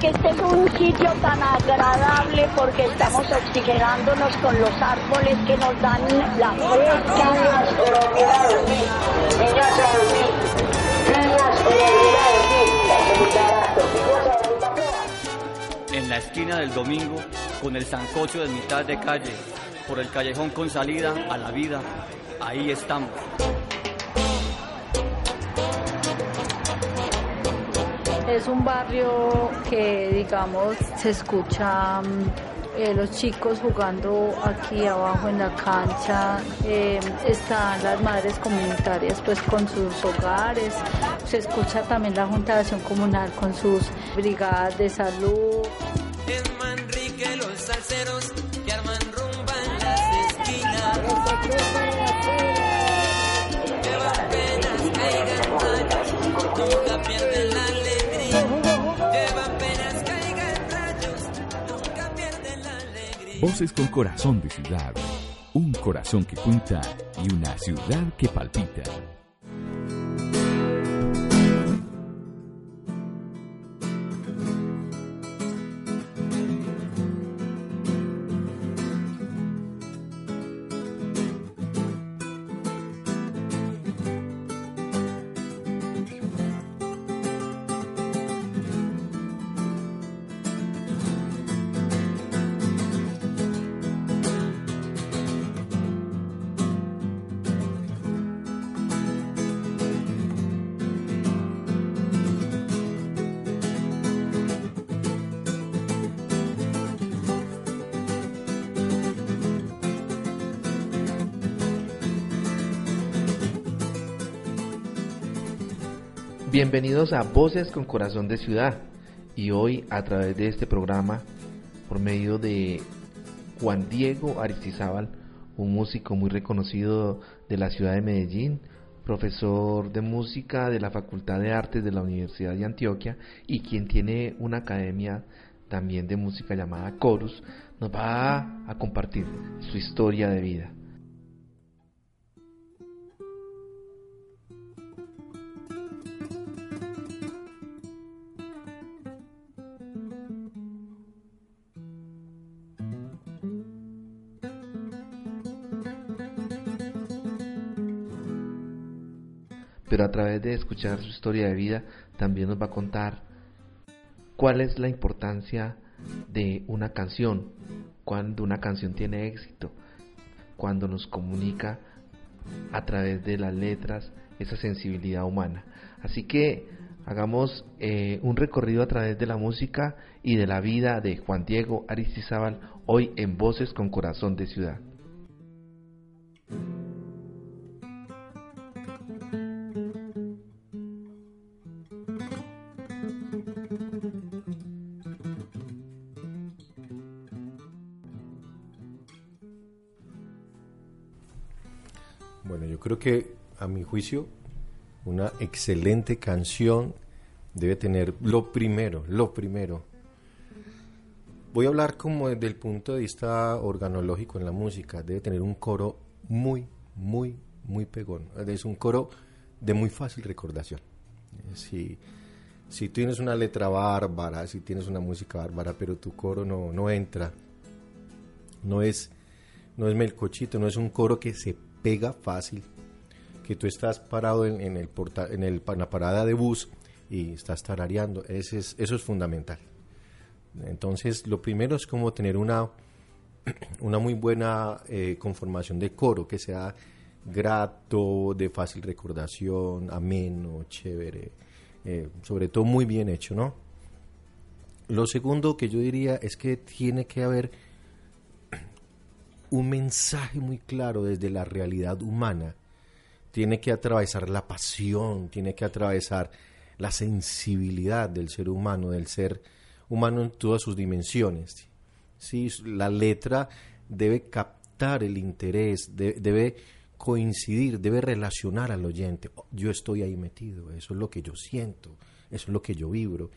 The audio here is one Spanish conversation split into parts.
Que este es un sitio tan agradable porque estamos oxigenándonos con los árboles que nos dan la fresca. En la esquina del domingo, con el sancocho de mitad de calle, por el callejón con salida a la vida, ahí estamos. Es un barrio que, digamos, se escucha eh, los chicos jugando aquí abajo en la cancha, eh, están las madres comunitarias pues con sus hogares, se escucha también la Junta de Acción Comunal con sus brigadas de salud. Voces con corazón de ciudad. Un corazón que cuenta y una ciudad que palpita. Bienvenidos a Voces con Corazón de Ciudad y hoy a través de este programa por medio de Juan Diego Aristizábal, un músico muy reconocido de la ciudad de Medellín, profesor de música de la Facultad de Artes de la Universidad de Antioquia y quien tiene una academia también de música llamada Chorus, nos va a compartir su historia de vida. Pero a través de escuchar su historia de vida también nos va a contar cuál es la importancia de una canción, cuando una canción tiene éxito, cuando nos comunica a través de las letras esa sensibilidad humana. Así que hagamos eh, un recorrido a través de la música y de la vida de Juan Diego Aristizábal hoy en Voces con Corazón de Ciudad. Creo que a mi juicio una excelente canción debe tener lo primero, lo primero. Voy a hablar como desde el punto de vista organológico en la música. Debe tener un coro muy, muy, muy pegón. Es un coro de muy fácil recordación. Si, si tienes una letra bárbara, si tienes una música bárbara, pero tu coro no, no entra, no es, no es melcochito, no es un coro que se pega fácil, que tú estás parado en, el porta, en, el, en la parada de bus y estás tarareando, Ese es, eso es fundamental. Entonces, lo primero es como tener una, una muy buena eh, conformación de coro, que sea grato, de fácil recordación, ameno, chévere, eh, sobre todo muy bien hecho, ¿no? Lo segundo que yo diría es que tiene que haber un mensaje muy claro desde la realidad humana, tiene que atravesar la pasión, tiene que atravesar la sensibilidad del ser humano, del ser humano en todas sus dimensiones. Sí, la letra debe captar el interés, de- debe coincidir, debe relacionar al oyente. Oh, Yo estoy ahí metido, eso es lo que yo siento, eso es lo que yo vibro.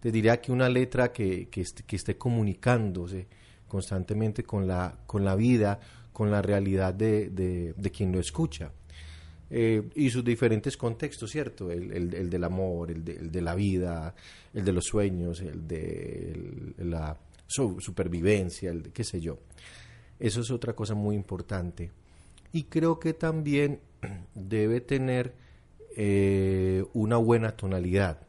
Te diría que una letra que, que, est- que esté comunicándose constantemente con la, con la vida, con la realidad de- de quien lo escucha. Eh, y sus diferentes contextos, ¿cierto? El, el- el del amor, el de, el de la vida, el de los sueños, el de la su- supervivencia, el de qué sé yo. Eso es otra cosa muy importante. Y creo que también debe tener eh, una buena tonalidad.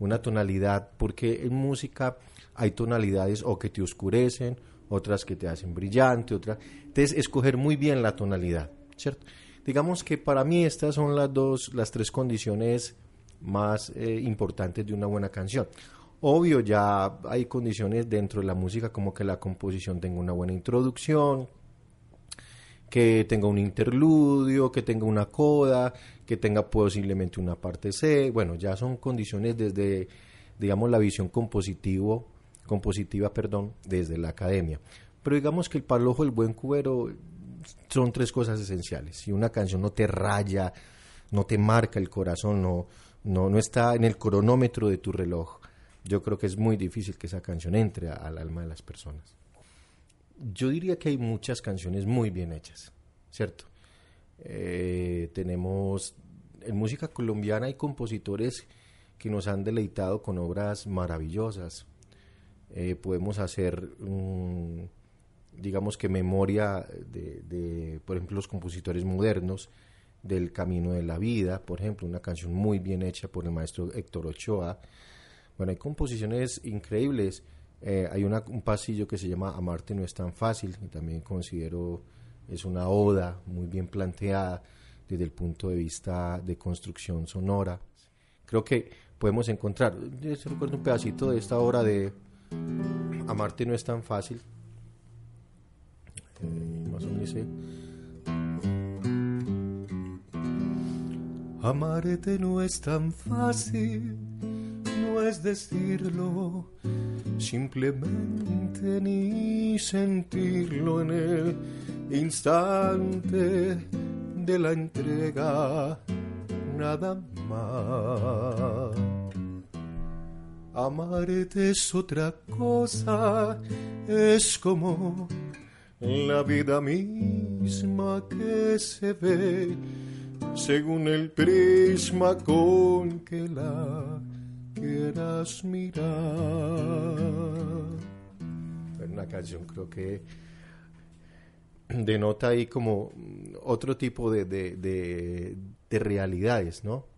Una tonalidad, porque en música hay tonalidades o que te oscurecen, otras que te hacen brillante, otras. Entonces, escoger muy bien la tonalidad, ¿cierto? Digamos que para mí estas son las dos, las tres condiciones más eh, importantes de una buena canción. Obvio, ya hay condiciones dentro de la música como que la composición tenga una buena introducción, que tenga un interludio, que tenga una coda, que tenga posiblemente una parte C. Bueno, ya son condiciones desde, digamos, la visión compositivo, compositiva, perdón, desde la academia. Pero digamos que el palojo del buen cubero son tres cosas esenciales. Si una canción no te raya, no te marca el corazón, no, no, no está en el cronómetro de tu reloj, yo creo que es muy difícil que esa canción entre al alma de las personas. Yo diría que hay muchas canciones muy bien hechas, ¿cierto? Eh, tenemos, en música colombiana hay compositores que nos han deleitado con obras maravillosas. Eh, podemos hacer, mm, digamos que memoria de, de, por ejemplo, los compositores modernos del Camino de la Vida, por ejemplo, una canción muy bien hecha por el maestro Héctor Ochoa. Bueno, hay composiciones increíbles. Eh, hay un pasillo que se llama Amarte no es tan fácil, que también considero es una oda muy bien planteada desde el punto de vista de construcción sonora. Creo que podemos encontrar, yo recuerdo un pedacito de esta obra de Amarte no es tan fácil. Eh, Amarte no es tan fácil, no es decirlo, simplemente ni sentirlo en el instante de la entrega, nada más. Amarte es otra cosa, es como la vida misma que se ve según el prisma con que la quieras mirar. Una canción creo que denota ahí como otro tipo de, de, de, de realidades, ¿no?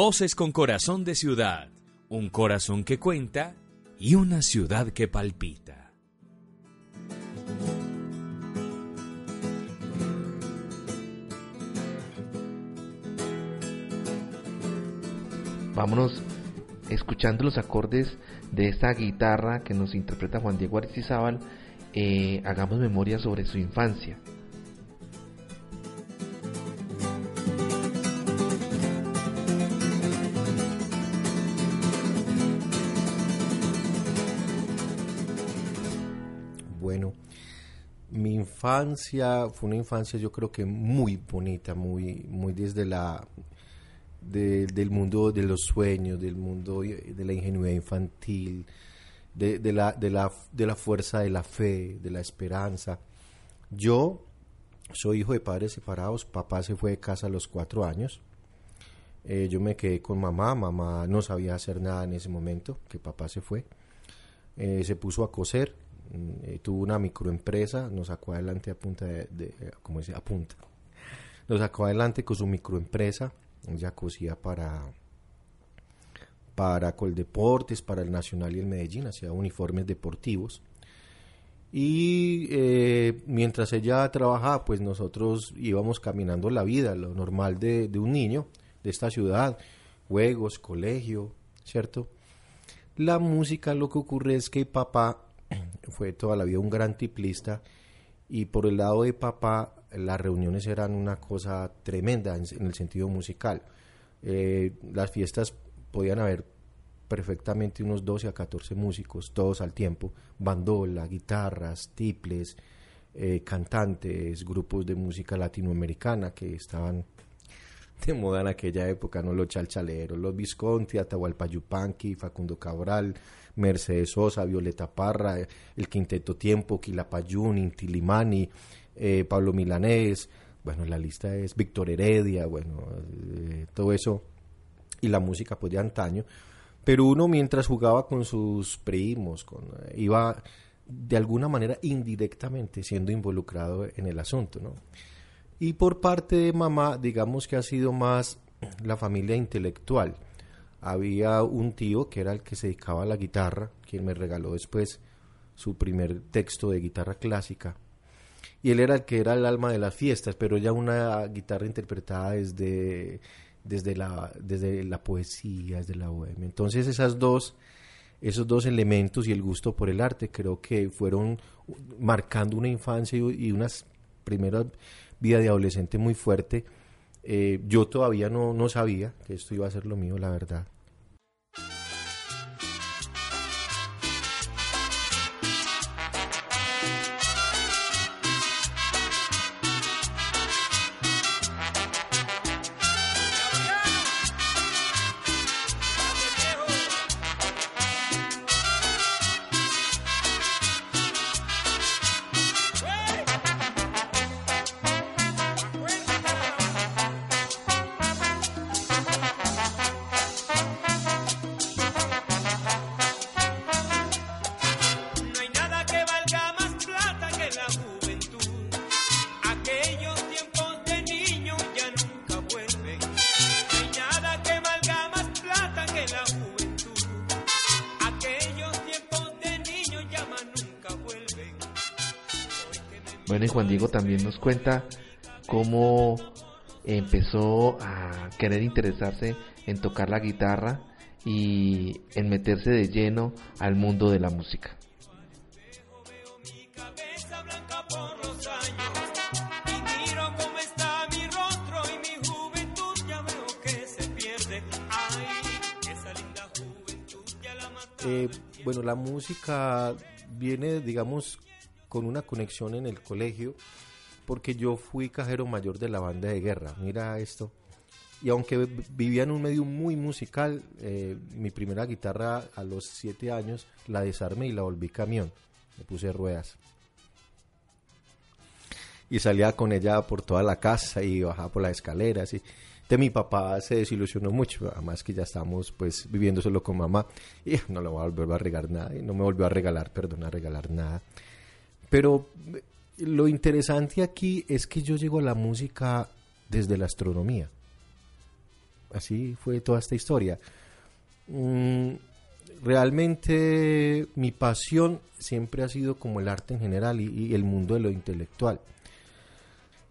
Voces con corazón de ciudad, un corazón que cuenta y una ciudad que palpita. Vámonos escuchando los acordes de esta guitarra que nos interpreta Juan Diego Aristizábal. eh, hagamos memoria sobre su infancia. Bueno, mi infancia fue una infancia yo creo que muy bonita, muy, muy desde la de- del mundo de los sueños, del mundo de la ingenuidad infantil, de, la, de, la, de la fuerza de la fe, de la esperanza. Yo soy hijo de padres separados, papá se fue de casa a los cuatro años. Eh, yo me quedé con mamá, mamá no sabía hacer nada en ese momento, que papá se fue. Eh, se puso a coser, tuvo una microempresa, nos sacó adelante a punta de, de eh, ¿cómo se dice? A punta. Nos sacó adelante con su microempresa, ella cosía para para Coldeportes, para el Nacional y el Medellín, hacía uniformes deportivos. Y eh, mientras ella trabajaba, pues nosotros íbamos caminando la vida, lo normal de, de un niño de esta ciudad, juegos, colegio, ¿cierto? La música lo que ocurre es que papá fue toda la vida un gran tiplista y por el lado de papá las reuniones eran una cosa tremenda en, el sentido musical. Eh, las fiestas podían haber perfectamente unos 12 a 14 músicos, todos al tiempo, bandola, guitarras, tiples, eh, cantantes, grupos de música latinoamericana que estaban de moda en aquella época, ¿no? Los chalchaleros, los Visconti, Atahualpa Yupanqui, Facundo Cabral, Mercedes Sosa, Violeta Parra, eh, el Quinteto Tiempo, Quilapayún, Inti Limani, eh, Pablo Milanés, bueno, la lista es Víctor Heredia, bueno, eh, todo eso, y la música pues de antaño, pero uno mientras jugaba con sus primos, con, eh, iba de alguna manera indirectamente siendo involucrado en el asunto, ¿no? Y por parte de mamá, digamos que ha sido más la familia intelectual. Había un tío que era el que se dedicaba a la guitarra, quien me regaló después su primer texto de guitarra clásica. Y él era el que era el alma de las fiestas, pero ya una guitarra interpretada desde, desde, la, desde la poesía, desde la bohemia. Entonces esas dos, esos dos elementos y el gusto por el arte creo que fueron marcando una infancia y, unas primeras vida de adolescente muy fuerte. Eh, yo todavía no, no sabía que esto iba a ser lo mío, la verdad. Bueno, y Juan Diego también nos cuenta cómo empezó a querer interesarse en tocar la guitarra y en meterse de lleno al mundo de la música. Eh, bueno, la música viene, digamos, con una conexión en el colegio, porque yo fui cajero mayor de la banda de guerra. Mira esto. Y aunque vivía en un medio muy musical, eh, mi primera guitarra a los siete años la desarmé y la volví camión. Le puse ruedas. Y salía con ella por toda la casa y bajaba por las escaleras. Y de mi papá se desilusionó mucho, además que ya estamos pues viviendo solo con mamá y no le voy a volver a regalar nada, y no me volvió a regalar, perdón, a regalar nada. Pero eh, lo interesante aquí es que yo llego a la música desde la astronomía. Así fue toda esta historia. Mm, realmente mi pasión siempre ha sido como el arte en general y, y el mundo de lo intelectual.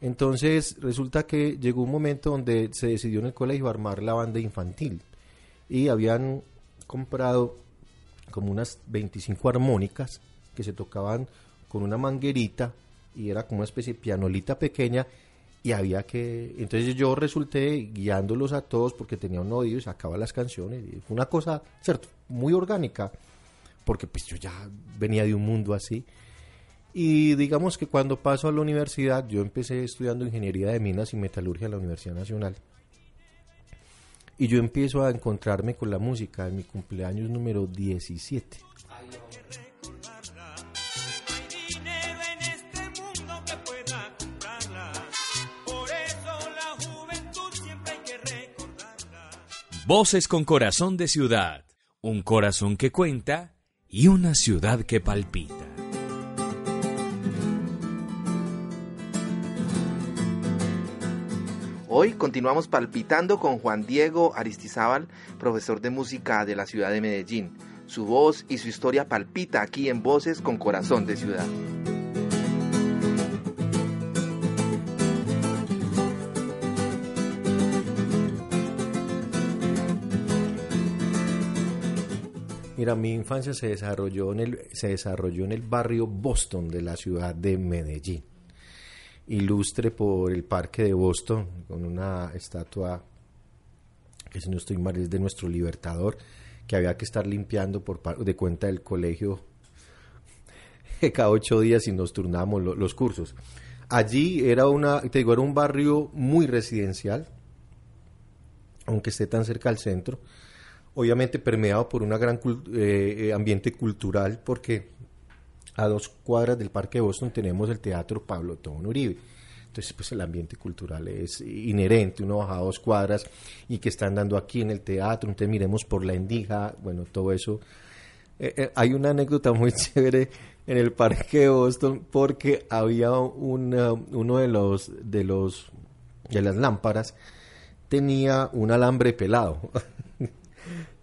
Entonces resulta que llegó un momento donde se decidió en el colegio armar la banda infantil y habían comprado como unas 25 armónicas que se tocaban con una manguerita y era como una especie de pianolita pequeña y había que entonces yo resulté guiándolos a todos porque tenía un oído y sacaba las canciones y fue una cosa cierto muy orgánica porque pues yo ya venía de un mundo así y digamos que cuando paso a la universidad, yo empecé estudiando ingeniería de minas y metalurgia en la Universidad Nacional. Y yo empiezo a encontrarme con la música en mi cumpleaños número 17. Voces con corazón de ciudad, un corazón que cuenta y una ciudad que palpita. Hoy continuamos palpitando con Juan Diego Aristizábal, profesor de música de la ciudad de Medellín. Su voz y su historia palpita aquí en Voces con Corazón de Ciudad. Mi infancia se desarrolló en el, se desarrolló en el barrio Boston de la ciudad de Medellín. Ilustre por el parque de Boston, con una estatua que si no estoy mal es de nuestro libertador, que había que estar limpiando por de cuenta del colegio cada ocho días y nos turnábamos lo- los cursos. Allí era una, te digo, era un barrio muy residencial, aunque esté tan cerca al centro, obviamente permeado por un gran eh, eh, ambiente cultural, porque a dos cuadras del Parque de Boston tenemos el Teatro Pablo Tobón Uribe. Entonces, pues el ambiente cultural es inherente, uno baja a dos cuadras y que están dando aquí en el teatro, entonces miremos por la endija, bueno, todo eso. Eh, hay una anécdota muy chévere en el Parque de Boston porque había una- uno de los, de los, de las lámparas tenía un alambre pelado.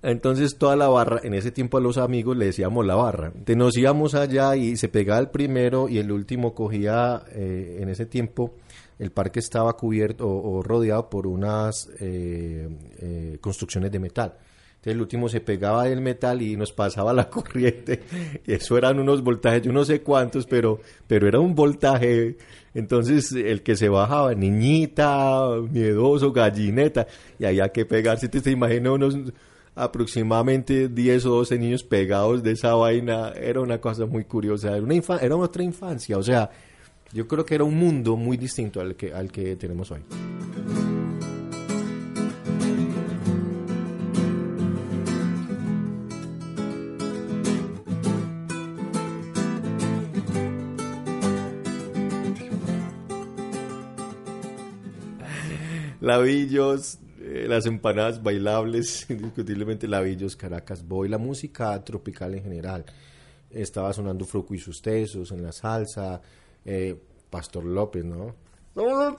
Entonces toda la barra, en ese tiempo a los amigos le decíamos la barra. Entonces nos íbamos allá y se pegaba el primero y el último cogía, eh, en ese tiempo el parque estaba cubierto o, rodeado por unas eh, eh, construcciones de metal. Entonces el último se pegaba del metal y nos pasaba la corriente. Y eso eran unos voltajes, yo no sé cuántos, pero, pero era un voltaje. Entonces el que se bajaba, niñita, miedoso, gallineta, y había que pegarse. Te, te imaginas unos aproximadamente 10 o 12 niños pegados de esa vaina. Era una cosa muy curiosa. Era, una infa- era otra infancia. O sea, yo creo que era un mundo muy distinto al que, al que tenemos hoy. Lavillos, eh, las empanadas bailables, indiscutiblemente Lavillos, Caracas Boy, la música tropical en general. Estaba sonando Fruco y sus tesos en la salsa, eh, Pastor López, ¿no? Cumbia,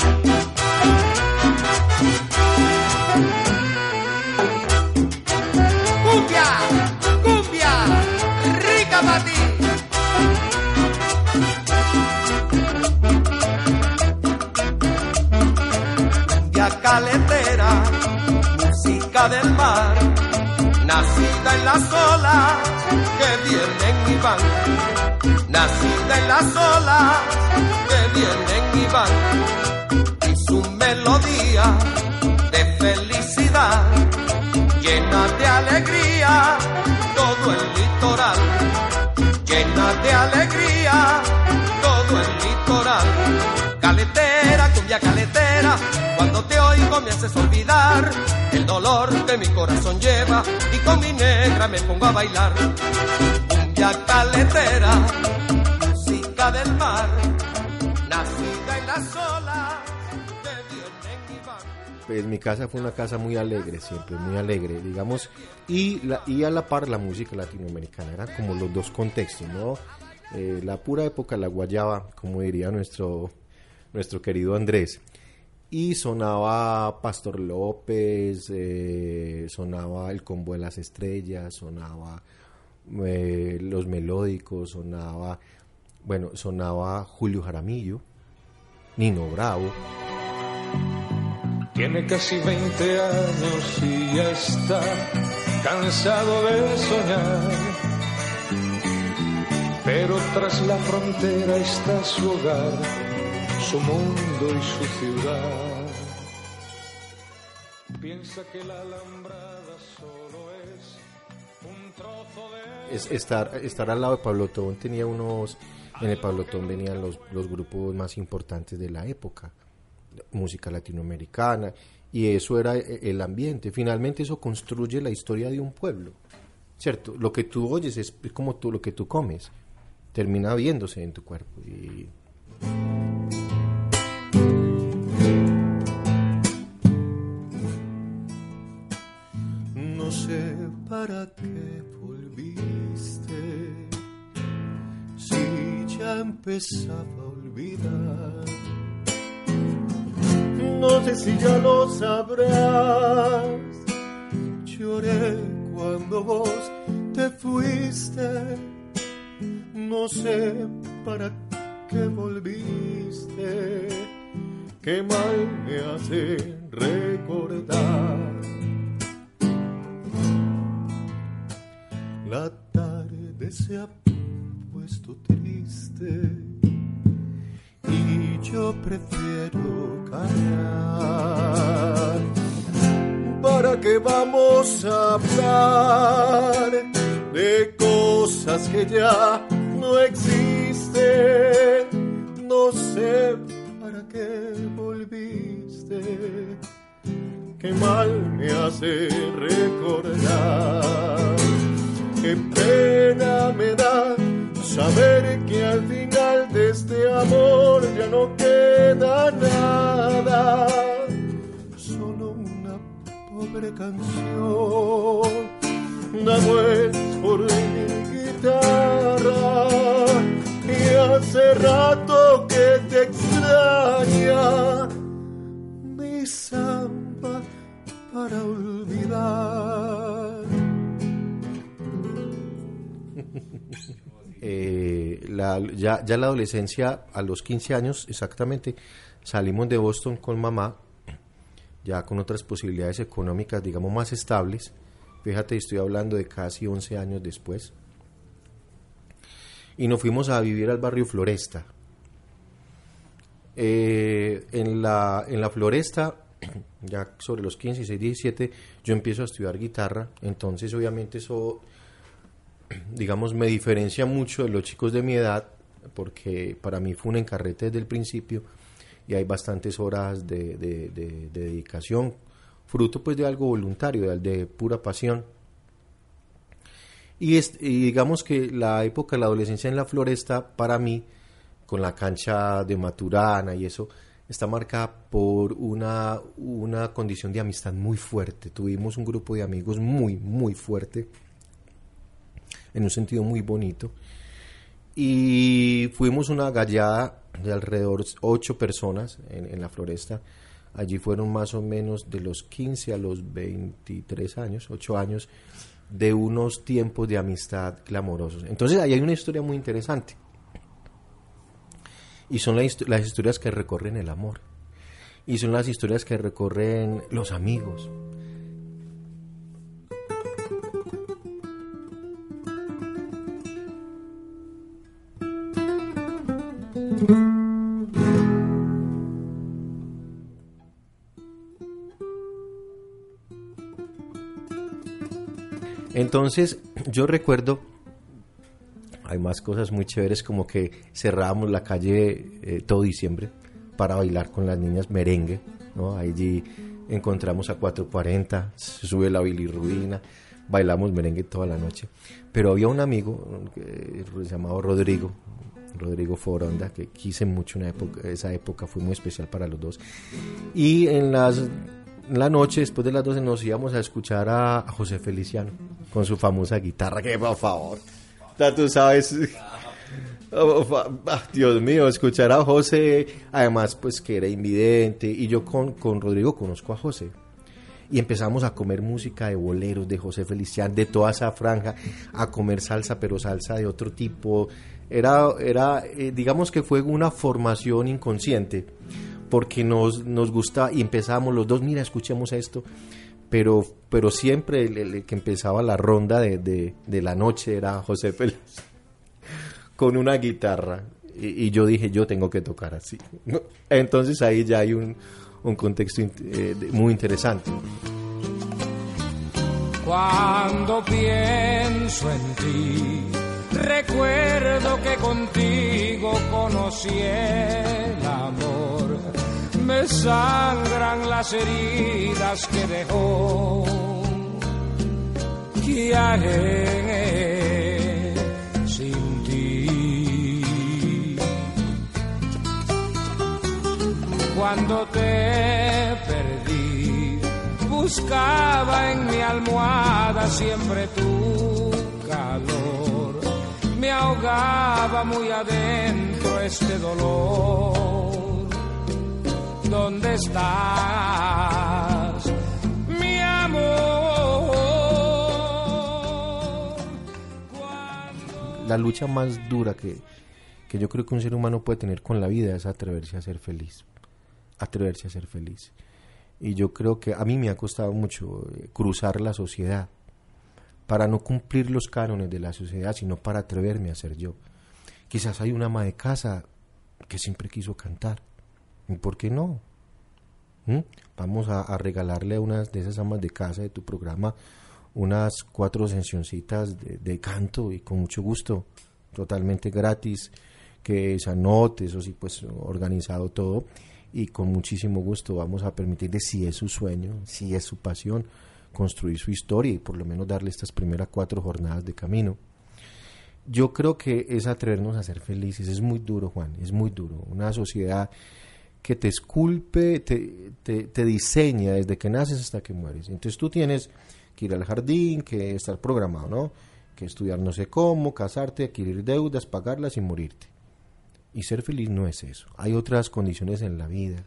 del mar, nacida en las olas que vienen y van. Nacida en las olas Caletera, cumbia caletera, cuando te oigo me haces olvidar el dolor que mi corazón lleva y con mi negra me pongo a bailar. Cumbia caletera, música del mar, nacida en y van. Pues mi casa fue una casa muy alegre, siempre muy alegre, digamos, y, la, y a la par la música latinoamericana, eran como los dos contextos, ¿no? Eh, la pura época, la guayaba, como diría nuestro, nuestro querido Andrés, y sonaba Pastor López, eh, sonaba El Combo de las Estrellas, sonaba eh, Los Melódicos, sonaba, bueno, sonaba Julio Jaramillo, Nino Bravo. Tiene casi 20 años y ya está cansado de soñar. Pero tras la frontera está su hogar, su mundo y su ciudad. Piensa que la alambrada solo es un trozo de... es estar, estar al lado de Pablo Tobón tenía unos, en el Pablo Tobón venían los, los grupos más importantes de la época, música latinoamericana, y eso era e- el ambiente. Finalmente eso construye la historia de un pueblo, ¿cierto? Lo que tú oyes es, es como tú, lo que tú comes, termina viéndose en tu cuerpo. Y No sé para qué volviste, si ya empezaba a olvidar. No sé si ya lo sabrás. Lloré cuando vos te fuiste. No sé para qué volviste. Qué mal hace recordar. La tarde se ha puesto triste y yo prefiero callar. ¿Para qué vamos a hablar de cosas que ya no existen? No sé para qué volviste. Qué mal me hace recordar. Qué pena me da saber que al final de este amor ya no queda nada, solo una pobre canción, una vez por y hace rato que te extraña mi samba para olvidar. Eh, ya, ya la adolescencia, a los 15 años exactamente, salimos de Boston con mamá, ya con otras posibilidades económicas, digamos, más estables. Fíjate, estoy hablando de casi 11 años después. Y nos fuimos a vivir al barrio Floresta. Eh, en, la, en la Floresta, ya sobre los 15, 16, 17, yo empiezo a estudiar guitarra. Entonces, obviamente, eso digamos, me diferencia mucho de los chicos de mi edad, porque para mí fue un encarrete desde el principio y hay bastantes horas de, de, dedicación, fruto pues de algo voluntario, de, de pura pasión. Y, y, digamos que la época de la adolescencia en la floresta, para mí, con la cancha de Maturana y eso, está marcada por una, una condición de amistad muy fuerte. Tuvimos un grupo de amigos muy, muy fuerte en un sentido muy bonito. Y fuimos una gallada de alrededor ocho personas en, la floresta. Allí fueron más o menos de los 15 a los 23 años, 8 años, de unos tiempos de amistad clamorosos. Entonces ahí hay una historia muy interesante. Y son las historias que recorren el amor. Y son las historias que recorren los amigos. Entonces, yo recuerdo, hay más cosas muy chéveres como que cerrábamos la calle eh, todo diciembre para bailar con las niñas merengue, ¿no? Allí encontramos a 440, se sube la bilirruina, bailamos merengue toda la noche. Pero había un amigo que se llamaba Rodrigo, Rodrigo Foronda, que quise mucho una época, esa época fue muy especial para los dos. Y en las la noche, después de las 12, nos íbamos a escuchar a, José Feliciano con su famosa guitarra, que por favor, ya tú sabes. Ah, Dios mío, escuchar a José, además pues que era invidente, y yo con, con Rodrigo conozco a José, y empezamos a comer música de boleros de José Feliciano, de toda esa franja, a comer salsa, pero salsa de otro tipo. Era, era eh, digamos que fue una formación inconsciente, porque nos, nos gusta y empezamos los dos, mira, escuchemos esto. Pero, pero siempre el, que empezaba la ronda de, de, la noche era José Félix con una guitarra. Y, yo dije, yo tengo que tocar así. Entonces ahí ya hay un, un contexto eh, muy interesante. Cuando pienso en ti, recuerdo que contigo conocí el amor me sangran las heridas que dejó. ¿Qué haré sin ti? Cuando te perdí, buscaba en mi almohada siempre tu calor. Me ahogaba muy adentro este dolor ¿Dónde estás, mi amor? La lucha más dura que, que yo creo que un ser humano puede tener con la vida es atreverse a ser feliz. Atreverse a ser feliz. Y yo creo que a mí me ha costado mucho eh, cruzar la sociedad para no cumplir los cánones de la sociedad, sino para atreverme a ser yo. Quizás hay una ama de casa que siempre quiso cantar. ¿Y por qué no? ¿Mm? Vamos a, regalarle a unas de esas amas de casa de tu programa unas cuatro sesioncitas de, de canto y con mucho gusto, totalmente gratis, que se anote, eso sí, pues organizado todo y con muchísimo gusto vamos a permitirle, si es su sueño, si es su pasión, construir su historia y por lo menos darle estas primeras cuatro jornadas de camino. Yo creo que es atrevernos a ser felices, es muy duro, Juan, es muy duro. Una sociedad que te esculpe, te, te, diseña desde que naces hasta que mueres. Entonces tú tienes que ir al jardín, que estar programado, ¿no? Que estudiar no sé cómo, casarte, adquirir deudas, pagarlas y morirte. Y ser feliz no es eso. Hay otras condiciones en la vida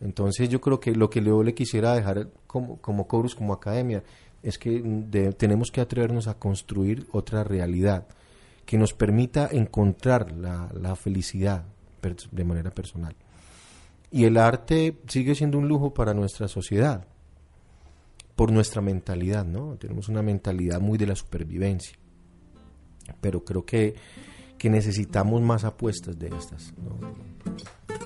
entonces yo creo que lo que yo le quisiera dejar como, como Chorus, como academia, es que tenemos que atrevernos a construir otra realidad que nos permita encontrar la, la felicidad de manera personal. Y el arte sigue siendo un lujo para nuestra sociedad, por nuestra mentalidad, ¿no? Tenemos una mentalidad muy de la supervivencia, pero creo que, que necesitamos más apuestas de estas, ¿no?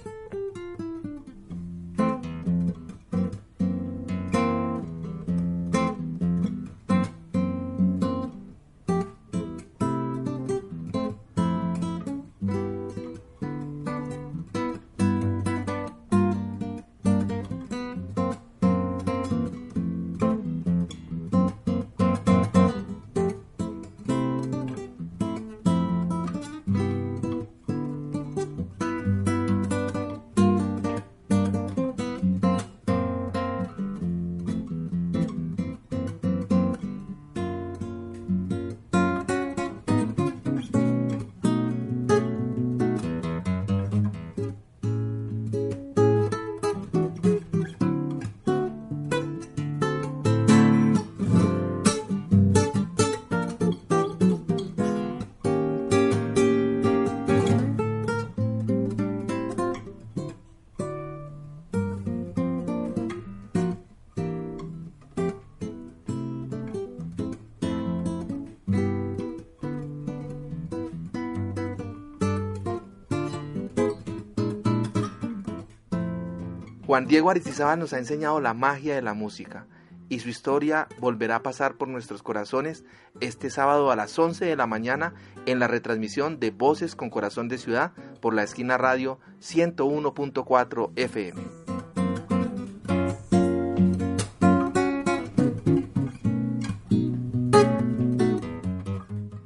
Juan Diego Aristizábal nos ha enseñado la magia de la música y su historia volverá a pasar por nuestros corazones este sábado a las 11 de la mañana en la retransmisión de Voces con Corazón de Ciudad por la esquina radio 101.4 FM.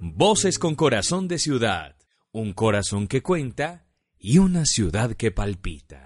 Voces con Corazón de Ciudad, un corazón que cuenta y una ciudad que palpita.